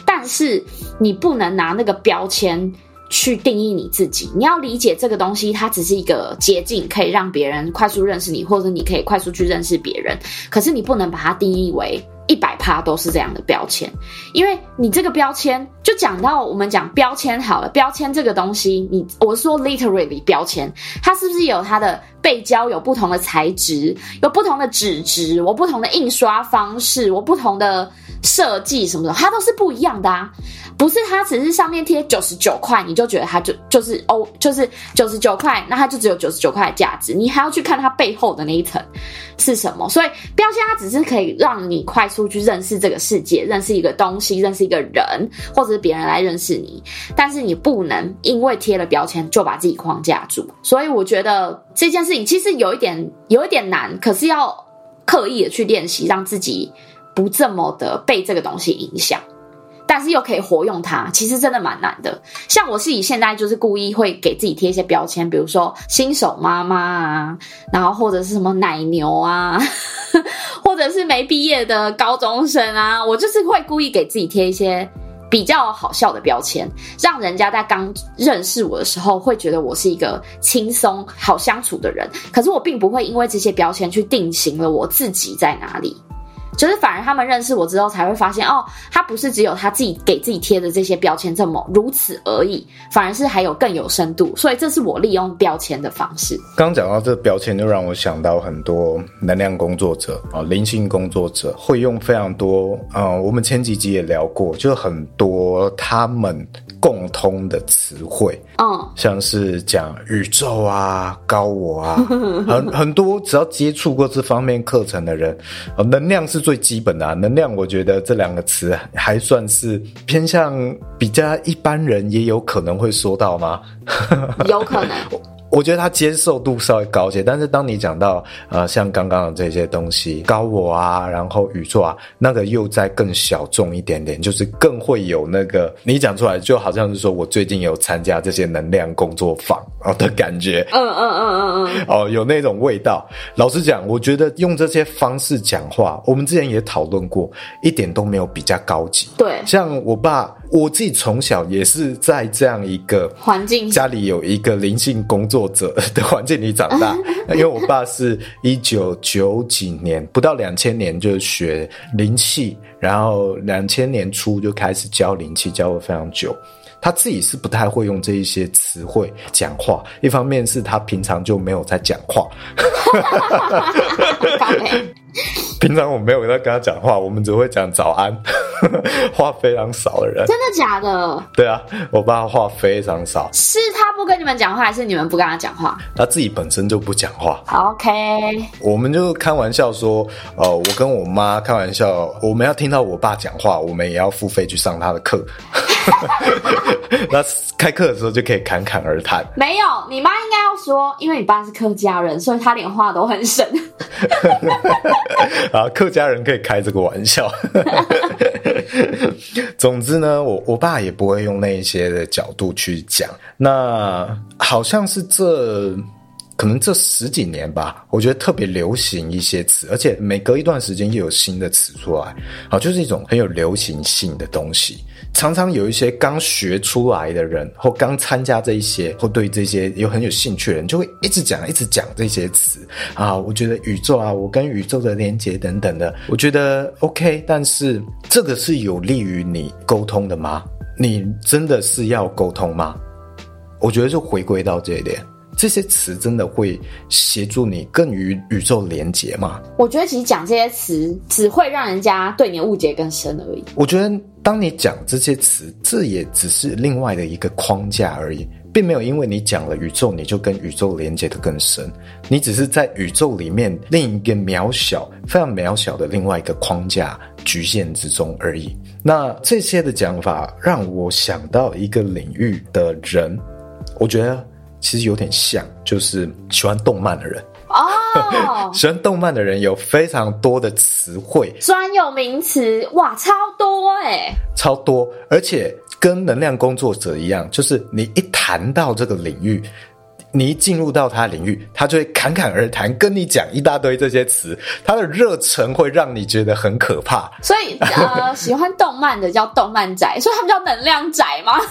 S2: 但是你不能拿那个标签。去定义你自己，你要理解这个东西，它只是一个捷径，可以让别人快速认识你，或者你可以快速去认识别人。可是你不能把它定义为一百趴都是这样的标签，因为你这个标签就讲到我们讲标签好了，标签这个东西，你我说 literally 标签，它是不是有它的背胶，有不同的材质，有不同的纸质，我不同的印刷方式，我不同的设计什么的，它都是不一样的啊。不是它只是上面贴九十九块，你就觉得它就就是哦，就是九十九块，那它就只有九十九块的价值。你还要去看它背后的那一层是什么。所以标签它只是可以让你快速去认识这个世界，认识一个东西，认识一个人，或者是别人来认识你。但是你不能因为贴了标签就把自己框架住。所以我觉得这件事情其实有一点有一点难，可是要刻意的去练习，让自己不这么的被这个东西影响。但是又可以活用它，其实真的蛮难的。像我自己现在就是故意会给自己贴一些标签，比如说新手妈妈啊，然后或者是什么奶牛啊，或者是没毕业的高中生啊，我就是会故意给自己贴一些比较好笑的标签，让人家在刚认识我的时候会觉得我是一个轻松好相处的人。可是我并不会因为这些标签去定型了我自己在哪里。就是反而他们认识我之后才会发现，哦，他不是只有他自己给自己贴的这些标签这么如此而已，反而是还有更有深度。所以这是我利用标签的方式。
S1: 刚讲到这个标签，就让我想到很多能量工作者啊，灵性工作者会用非常多嗯、我们前几集也聊过，就很多他们共通的词汇，嗯，像是讲宇宙啊、高我啊，很很多只要接触过这方面课程的人，啊，能量是。最基本的啊，能量，我觉得这两个词还算是偏向比较一般人也有可能会说到吗？
S2: 有可能。
S1: 我觉得他接受度稍微高一些，但是当你讲到呃像刚刚的这些东西，高我啊，然后宇宙啊，那个又再更小众一点点，就是更会有那个你讲出来就好像是说我最近有参加这些能量工作坊哦的感觉，
S2: 嗯嗯嗯嗯嗯，
S1: 哦有那种味道。老实讲，我觉得用这些方式讲话，我们之前也讨论过，一点都没有比较高级。
S2: 对，
S1: 像我爸。我自己从小也是在这样一个环境，家里有一个灵性工作者的环境里长大。因为我爸是一九九几年，不到两千年就学灵气，然后两千年初就开始教灵气，教了非常久。他自己是不太会用这一些词汇讲话，一方面是他平常就没有在讲话。平常我没有在跟他讲话，我们只会讲早安，话非常少的人。
S2: 真的假的？
S1: 对啊，我爸话非常少。
S2: 是他不跟你们讲话，还是你们不跟他讲话？
S1: 他自己本身就不讲话。
S2: OK，
S1: 我们就开玩笑说，呃，我跟我妈开玩笑，我们要听到我爸讲话，我们也要付费去上他的课。那开课的时候就可以侃侃而谈。
S2: 没有，你妈应该要说，因为你爸是客家人，所以他连话都很省。
S1: 啊，客家人可以开这个玩笑。总之呢，我我爸也不会用那一些的角度去讲。那好像是这可能这十几年吧，我觉得特别流行一些词，而且每隔一段时间又有新的词出来。好，就是一种很有流行性的东西。常常有一些刚学出来的人，或刚参加这一些，或对这些有很有兴趣的人，就会一直讲，一直讲这些词啊。我觉得宇宙啊，我跟宇宙的连接等等的，我觉得 OK。但是这个是有利于你沟通的吗？你真的是要沟通吗？我觉得就回归到这一点，这些词真的会协助你更与宇宙连接吗？
S2: 我觉得其实讲这些词只会让人家对你的误解更深而已。
S1: 我觉得当你讲这些词，这也只是另外的一个框架而已，并没有因为你讲了宇宙，你就跟宇宙连接的更深。你只是在宇宙里面另一个渺小、非常渺小的另外一个框架局限之中而已。那这些的讲法让我想到一个领域的人，我觉得。其实有点像，就是喜欢动漫的人
S2: 哦，
S1: 喜欢动漫的人有非常多的词汇，
S2: 专有名词哇，超多哎，
S1: 超多，而且跟能量工作者一样，就是你一谈到这个领域，你一进入到他领域，他就会侃侃而谈，跟你讲一大堆这些词，他的热忱会让你觉得很可怕。
S2: 所以呃，喜欢动漫的叫动漫宅，所以他们叫能量宅吗？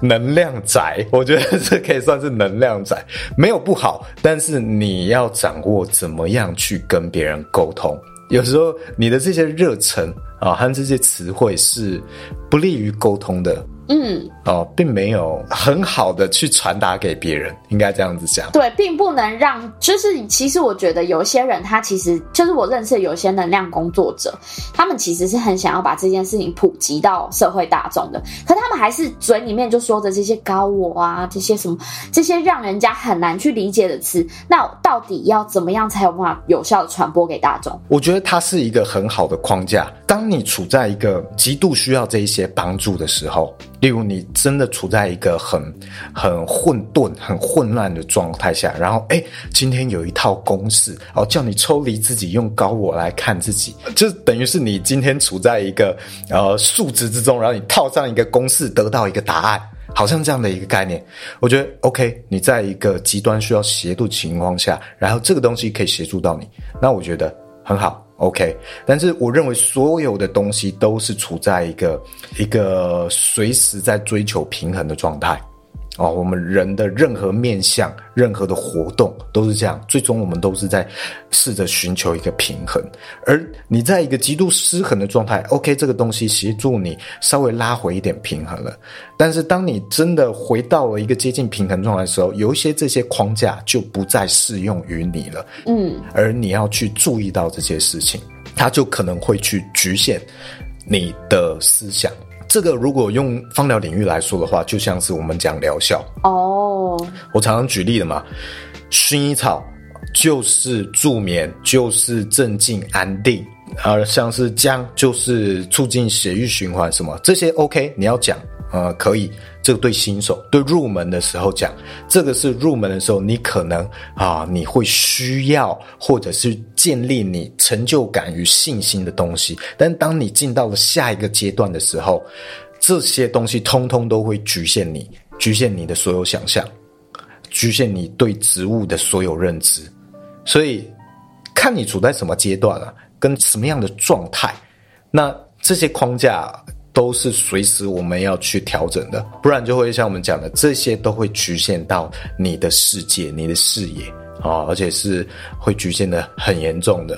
S1: 能量宅，我觉得这可以算是能量宅，没有不好，但是你要掌握怎么样去跟别人沟通。有时候你的这些热忱啊，和这些词汇是不利于沟通的。
S2: 嗯，
S1: 哦，并没有很好的去传达给别人，应该这样子讲。
S2: 对，并不能让，就是其实我觉得有些人他其实就是我认识的有些能量工作者，他们其实是很想要把这件事情普及到社会大众的，可他们还是嘴里面就说着这些高我啊，这些什么，这些让人家很难去理解的词，那到底要怎么样才有办法有效的传播给大众？
S1: 我觉得它是一个很好的框架。当你处在一个极度需要这一些帮助的时候。例如，你真的处在一个很、很混沌、很混乱的状态下，然后，哎，今天有一套公式，哦，叫你抽离自己，用高我来看自己，就等于是你今天处在一个呃数值之中，然后你套上一个公式，得到一个答案，好像这样的一个概念。我觉得 OK，你在一个极端需要协助情况下，然后这个东西可以协助到你，那我觉得很好。OK，但是我认为所有的东西都是处在一个一个随时在追求平衡的状态。哦，我们人的任何面向、任何的活动都是这样，最终我们都是在试着寻求一个平衡。而你在一个极度失衡的状态，OK，这个东西协助你稍微拉回一点平衡了。但是当你真的回到了一个接近平衡状态的时候，有一些这些框架就不再适用于你了。
S2: 嗯，
S1: 而你要去注意到这些事情，它就可能会去局限你的思想。这个如果用芳疗领域来说的话，就像是我们讲疗效
S2: 哦。
S1: 我常常举例的嘛，薰衣草就是助眠，就是镇静安定，而像是姜就是促进血液循环，什么这些 OK，你要讲。呃，可以，这个对新手、对入门的时候讲，这个是入门的时候，你可能啊，你会需要或者是建立你成就感与信心的东西。但当你进到了下一个阶段的时候，这些东西通通都会局限你，局限你的所有想象，局限你对植物的所有认知。所以，看你处在什么阶段啊，跟什么样的状态，那这些框架。都是随时我们要去调整的，不然就会像我们讲的，这些都会局限到你的世界、你的视野啊，而且是会局限的很严重的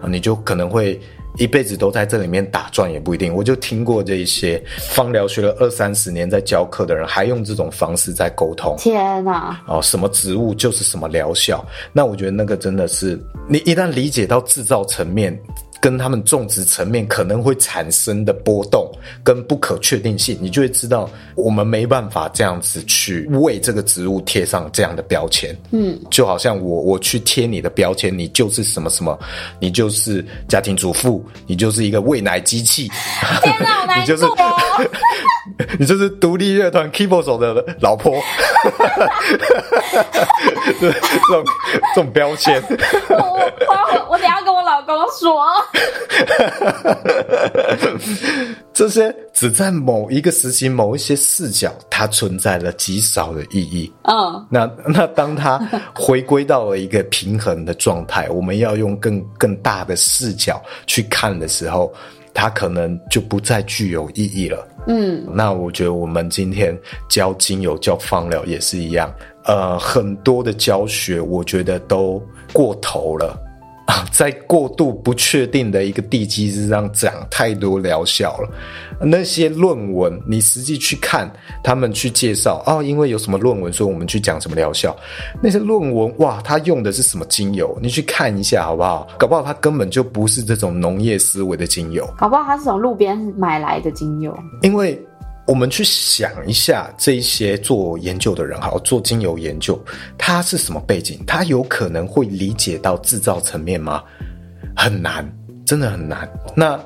S1: 啊，你就可能会一辈子都在这里面打转也不一定。我就听过这一些方疗学了二三十年在教课的人，还用这种方式在沟通。
S2: 天哪！
S1: 哦，什么植物就是什么疗效，那我觉得那个真的是你一旦理解到制造层面。跟他们种植层面可能会产生的波动跟不可确定性，你就会知道我们没办法这样子去为这个植物贴上这样的标签。
S2: 嗯，就
S1: 好像我我去贴你的标签，你就是什么什么，你就是家庭主妇，你就是一个喂奶机器。
S2: 天哪，好难 做哦！
S1: 你就是独立乐团 keyboard 手的老婆。这种这种标签。
S2: 我我我等下跟我老公说。
S1: 这些只在某一个时期、某一些视角，它存在了极少的意义。
S2: 嗯，
S1: 那那当它回归到了一个平衡的状态，我们要用更更大的视角去看的时候，它可能就不再具有意义了。
S2: 嗯，
S1: 那我觉得我们今天教精油、教芳疗也是一样。呃，很多的教学，我觉得都过头了。啊，在过度不确定的一个地基之上讲太多疗效了。那些论文，你实际去看，他们去介绍哦，因为有什么论文，所以我们去讲什么疗效。那些论文，哇，他用的是什么精油？你去看一下好不好？搞不好他根本就不是这种农业思维的精油，
S2: 搞不好他是从路边买来的精油。
S1: 因为我们去想一下，这些做研究的人，哈，做精油研究，他是什么背景？他有可能会理解到制造层面吗？很难，真的很难。那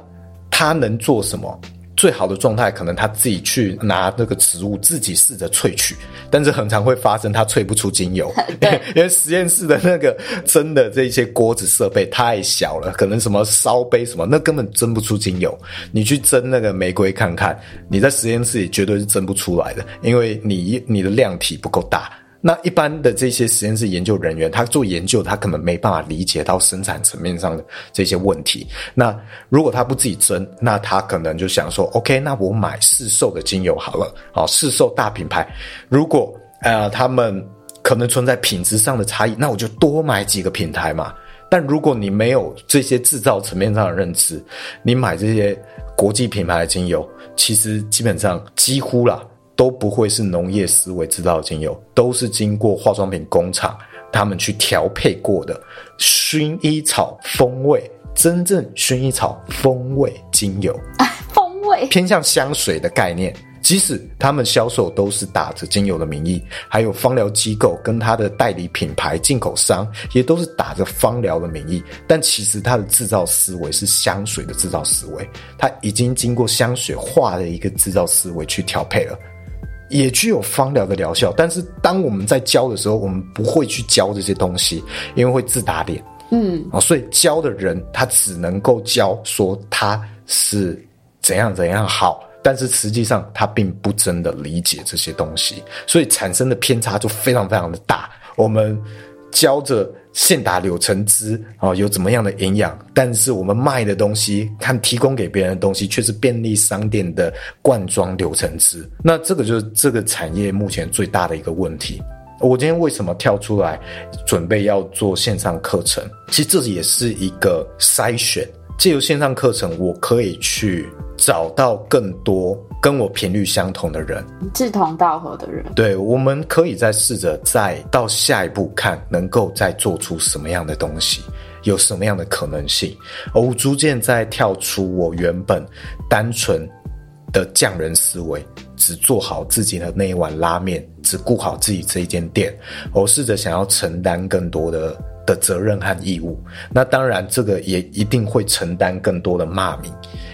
S1: 他能做什么？最好的状态，可能他自己去拿那个植物自己试着萃取，但是很常会发生他萃不出精油，因为实验室的那个蒸的这些锅子设备太小了，可能什么烧杯什么，那根本蒸不出精油。你去蒸那个玫瑰看看，你在实验室里绝对是蒸不出来的，因为你你的量体不够大。那一般的这些实验室研究人员，他做研究，他可能没办法理解到生产层面上的这些问题。那如果他不自己蒸，那他可能就想说，OK，那我买市售的精油好了，好，市售大品牌。如果呃他们可能存在品质上的差异，那我就多买几个品牌嘛。但如果你没有这些制造层面上的认知，你买这些国际品牌的精油，其实基本上几乎啦。都不会是农业思维制造的精油，都是经过化妆品工厂他们去调配过的薰衣草风味，真正薰衣草风味精油，
S2: 风味
S1: 偏向香水的概念。即使他们销售都是打着精油的名义，还有芳疗机构跟它的代理品牌进口商也都是打着芳疗的名义，但其实它的制造思维是香水的制造思维，它已经经过香水化的一个制造思维去调配了。也具有芳疗的疗效，但是当我们在教的时候，我们不会去教这些东西，因为会自打脸。嗯，啊，所以教的人他只能够教说他是怎样怎样好，但是实际上他并不真的理解这些东西，所以产生的偏差就非常非常的大。我们教着。现打柳橙汁啊，有怎么样的营养？但是我们卖的东西，看提供给别人的东西，却是便利商店的罐装柳橙汁。那这个就是这个产业目前最大的一个问题。我今天为什么跳出来准备要做线上课程？其实这也是一个筛选。借由线上课程，我可以去找到更多跟我频率相同的人，
S2: 志同道合的人。
S1: 对，我们可以再试着再到下一步看，能够再做出什么样的东西，有什么样的可能性。而我逐渐在跳出我原本单纯的匠人思维，只做好自己的那一碗拉面，只顾好自己这一间店。我试着想要承担更多的。的责任和义务，那当然这个也一定会承担更多的骂名，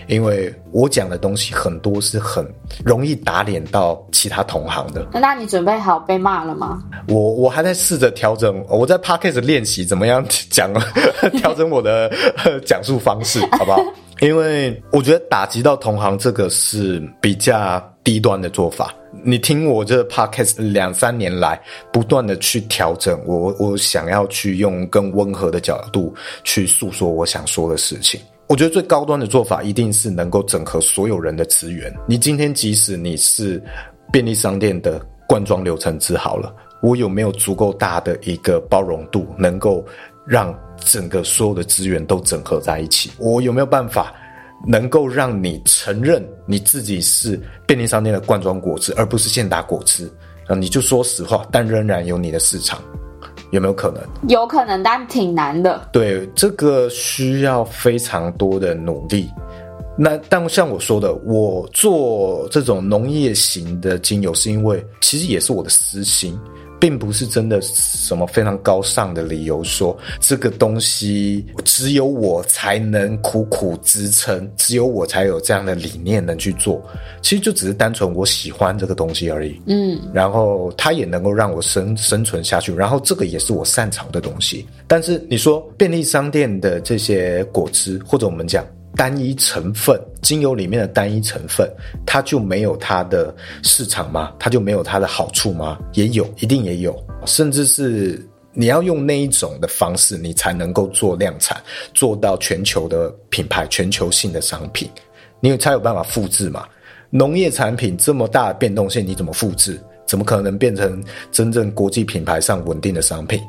S1: 因为我讲的东西很多是很容易打脸到其他同行的。
S2: 那你准备好被骂了吗？
S1: 我我还在试着调整，我在 Podcast 练习怎么样讲，调整我的 讲述方式，好不好？因为我觉得打击到同行这个是比较低端的做法。你听我这 podcast 两三年来不断的去调整，我我想要去用更温和的角度去诉说我想说的事情。我觉得最高端的做法一定是能够整合所有人的资源。你今天即使你是便利商店的罐装柳橙汁好了，我有没有足够大的一个包容度，能够让整个所有的资源都整合在一起？我有没有办法？能够让你承认你自己是便利商店的罐装果汁，而不是现打果汁，啊，你就说实话，但仍然有你的市场，有没有可能？
S2: 有可能，但挺难的。
S1: 对，这个需要非常多的努力。那但像我说的，我做这种农业型的精油，是因为其实也是我的私心。并不是真的什么非常高尚的理由，说这个东西只有我才能苦苦支撑，只有我才有这样的理念能去做。其实就只是单纯我喜欢这个东西而已。嗯，然后它也能够让我生生存下去，然后这个也是我擅长的东西。但是你说便利商店的这些果汁，或者我们讲。单一成分精油里面的单一成分，它就没有它的市场吗？它就没有它的好处吗？也有，一定也有。甚至是你要用那一种的方式，你才能够做量产，做到全球的品牌、全球性的商品，你才有办法复制嘛。农业产品这么大的变动性，你怎么复制？怎么可能变成真正国际品牌上稳定的商品？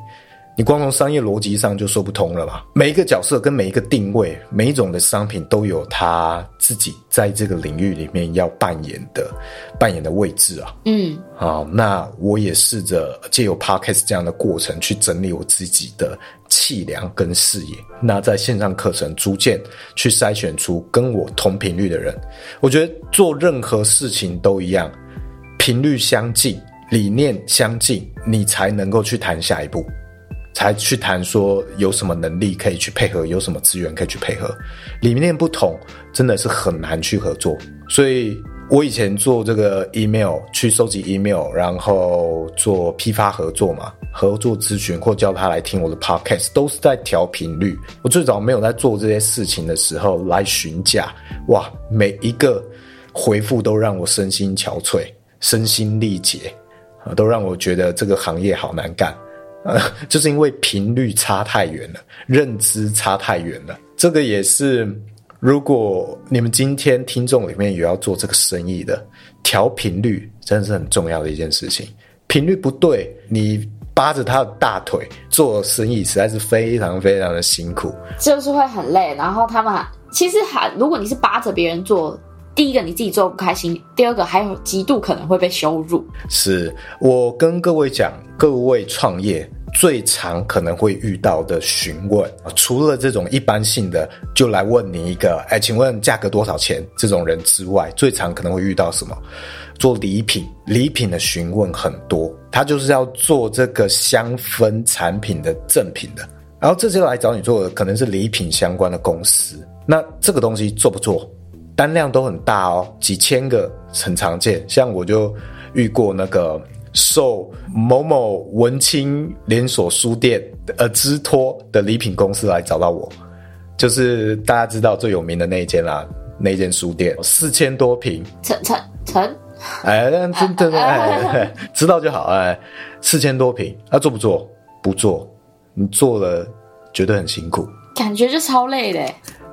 S1: 你光从商业逻辑上就说不通了嘛。每一个角色跟每一个定位，每一种的商品都有他自己在这个领域里面要扮演的扮演的位置啊。嗯，好，那我也试着借由 Podcast 这样的过程去整理我自己的气量跟视野。那在线上课程逐渐去筛选出跟我同频率的人。我觉得做任何事情都一样，频率相近，理念相近，你才能够去谈下一步。才去谈说有什么能力可以去配合，有什么资源可以去配合，理念不同真的是很难去合作。所以我以前做这个 email，去收集 email，然后做批发合作嘛，合作咨询或叫他来听我的 podcast，都是在调频率。我最早没有在做这些事情的时候来询价，哇，每一个回复都让我身心憔悴，身心力竭，都让我觉得这个行业好难干。呃，就是因为频率差太远了，认知差太远了。这个也是，如果你们今天听众里面有要做这个生意的，调频率真的是很重要的一件事情。频率不对，你扒着他的大腿做生意，实在是非常非常的辛苦，
S2: 就是会很累。然后他们其实还，如果你是扒着别人做。第一个你自己做不开心，第二个还有极度可能会被羞辱。
S1: 是我跟各位讲，各位创业最常可能会遇到的询问，除了这种一般性的就来问你一个，哎，请问价格多少钱？这种人之外，最常可能会遇到什么？做礼品，礼品的询问很多，他就是要做这个香氛产品的赠品的，然后这些来找你做的可能是礼品相关的公司，那这个东西做不做？单量都很大哦，几千个很常见。像我就遇过那个受某某文青连锁书店呃之托的礼品公司来找到我，就是大家知道最有名的那一间啦，那间书店。四千多平，
S2: 成成成，
S1: 哎，真的哎，知道就好哎，四千多平，那、啊、做不做？不做，你做了觉得很辛苦，
S2: 感觉就超累的，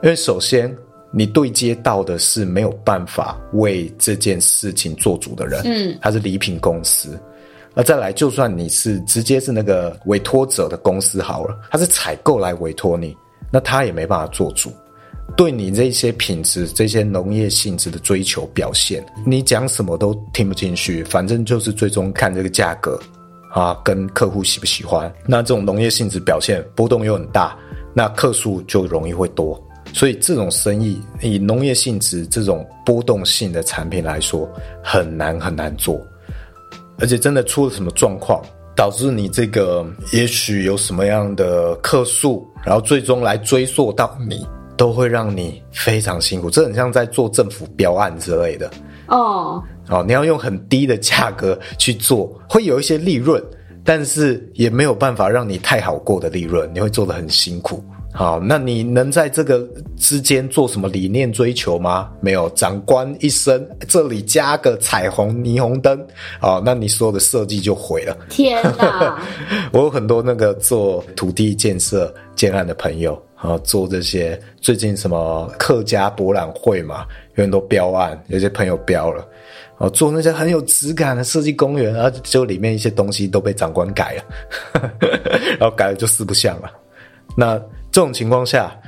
S1: 因为首先。你对接到的是没有办法为这件事情做主的人，嗯，他是礼品公司。那再来，就算你是直接是那个委托者的公司好了，他是采购来委托你，那他也没办法做主。对你这些品质、这些农业性质的追求表现，你讲什么都听不进去。反正就是最终看这个价格啊，跟客户喜不喜欢。那这种农业性质表现波动又很大，那客数就容易会多。所以这种生意以农业性质这种波动性的产品来说，很难很难做，而且真的出了什么状况，导致你这个也许有什么样的客诉，然后最终来追溯到你，都会让你非常辛苦。这很像在做政府标案之类的哦。哦，你要用很低的价格去做，会有一些利润，但是也没有办法让你太好过的利润，你会做得很辛苦。好，那你能在这个之间做什么理念追求吗？没有，长官一生，这里加个彩虹霓虹灯，好，那你所有的设计就毁了。
S2: 天哪！
S1: 我有很多那个做土地建设建案的朋友，啊，做这些最近什么客家博览会嘛，有很多标案，有些朋友标了，啊，做那些很有质感的设计公园，然后就里面一些东西都被长官改了，然后改了就四不像了，那。这种情况下，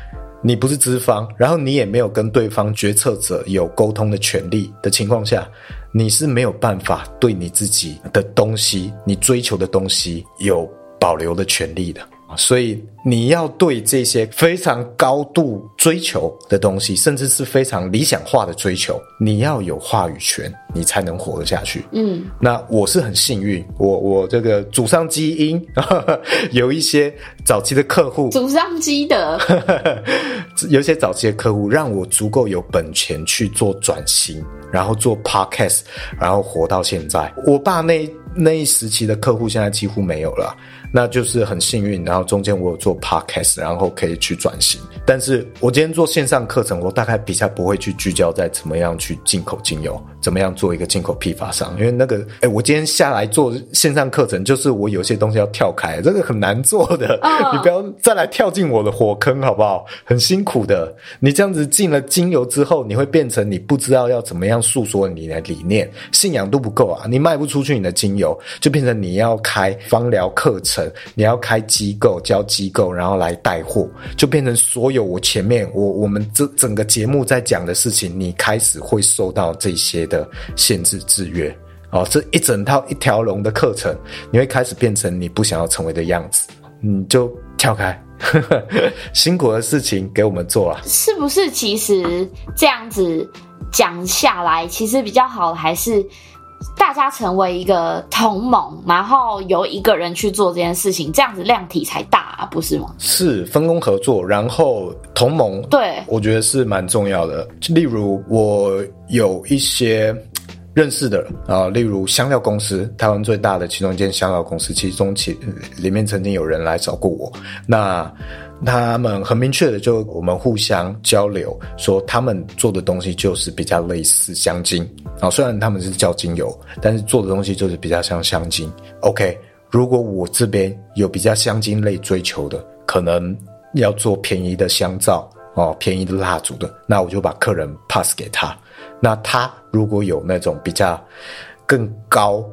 S1: 你不是资方，然后你也没有跟对方决策者有沟通的权利的情况下，你是没有办法对你自己的东西、你追求的东西有保留的权利的。所以你要对这些非常高度追求的东西，甚至是非常理想化的追求，你要有话语权，你才能活得下去。嗯，那我是很幸运，我我这个祖上基因呵呵 有一些早期的客户，
S2: 祖上积德，
S1: 有一些早期的客户让我足够有本钱去做转型，然后做 podcast，然后活到现在。我爸那那一时期的客户现在几乎没有了。那就是很幸运，然后中间我有做 podcast，然后可以去转型。但是我今天做线上课程，我大概比较不会去聚焦在怎么样去进口精油，怎么样做一个进口批发商，因为那个，哎、欸，我今天下来做线上课程，就是我有些东西要跳开，这个很难做的，哦、你不要再来跳进我的火坑，好不好？很辛苦的，你这样子进了精油之后，你会变成你不知道要怎么样诉说你的理念，信仰度不够啊，你卖不出去你的精油，就变成你要开芳疗课程，你要开机构教机构，然后来带货，就变成所有我前面我我们这整个节目在讲的事情，你开始会受到这些的限制制约哦，这一整套一条龙的课程，你会开始变成你不想要成为的样子，你就跳开，辛苦的事情给我们做啊，
S2: 是不是？其实这样子讲下来，其实比较好的还是。大家成为一个同盟，然后由一个人去做这件事情，这样子量体才大啊，不是吗？
S1: 是分工合作，然后同盟，
S2: 对，
S1: 我觉得是蛮重要的。例如，我有一些认识的啊，例如香料公司，台湾最大的其中一间香料公司，其中其里面曾经有人来找过我，那。他们很明确的就我们互相交流，说他们做的东西就是比较类似香精啊，虽然他们是叫精油，但是做的东西就是比较像香精。OK，如果我这边有比较香精类追求的，可能要做便宜的香皂哦，便宜的蜡烛的，那我就把客人 pass 给他。那他如果有那种比较更高。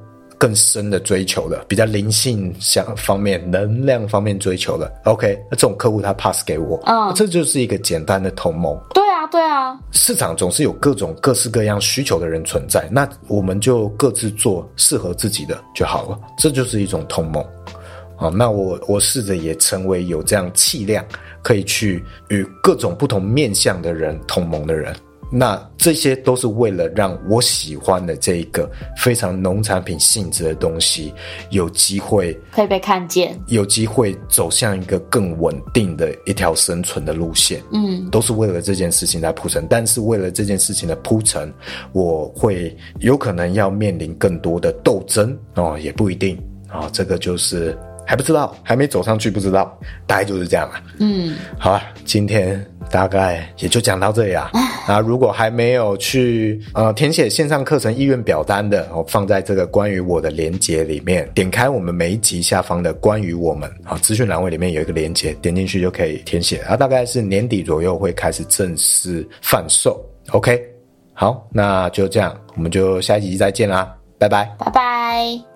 S1: 更深的追求了，比较灵性想方面、能量方面追求了，OK，那这种客户他 pass 给我，嗯，这就是一个简单的同盟。
S2: 对啊，对啊，
S1: 市场总是有各种各式各样需求的人存在，那我们就各自做适合自己的就好了，这就是一种同盟。好，那我我试着也成为有这样气量，可以去与各种不同面向的人同盟的人。那这些都是为了让我喜欢的这一个非常农产品性质的东西有机会
S2: 可以被看见，
S1: 有机会走向一个更稳定的一条生存的路线。嗯，都是为了这件事情来铺陈。但是为了这件事情的铺陈，我会有可能要面临更多的斗争哦，也不一定啊，哦，这个就是。还不知道，还没走上去，不知道，大概就是这样啊。嗯，好啊，今天大概也就讲到这里啊。啊，如果还没有去呃填写线上课程意愿表单的，我放在这个关于我的连接里面，点开我们每一集下方的关于我们啊资讯栏位里面有一个连接，点进去就可以填写。啊，大概是年底左右会开始正式贩售。OK，好，那就这样，我们就下一集再见啦，拜拜，
S2: 拜拜。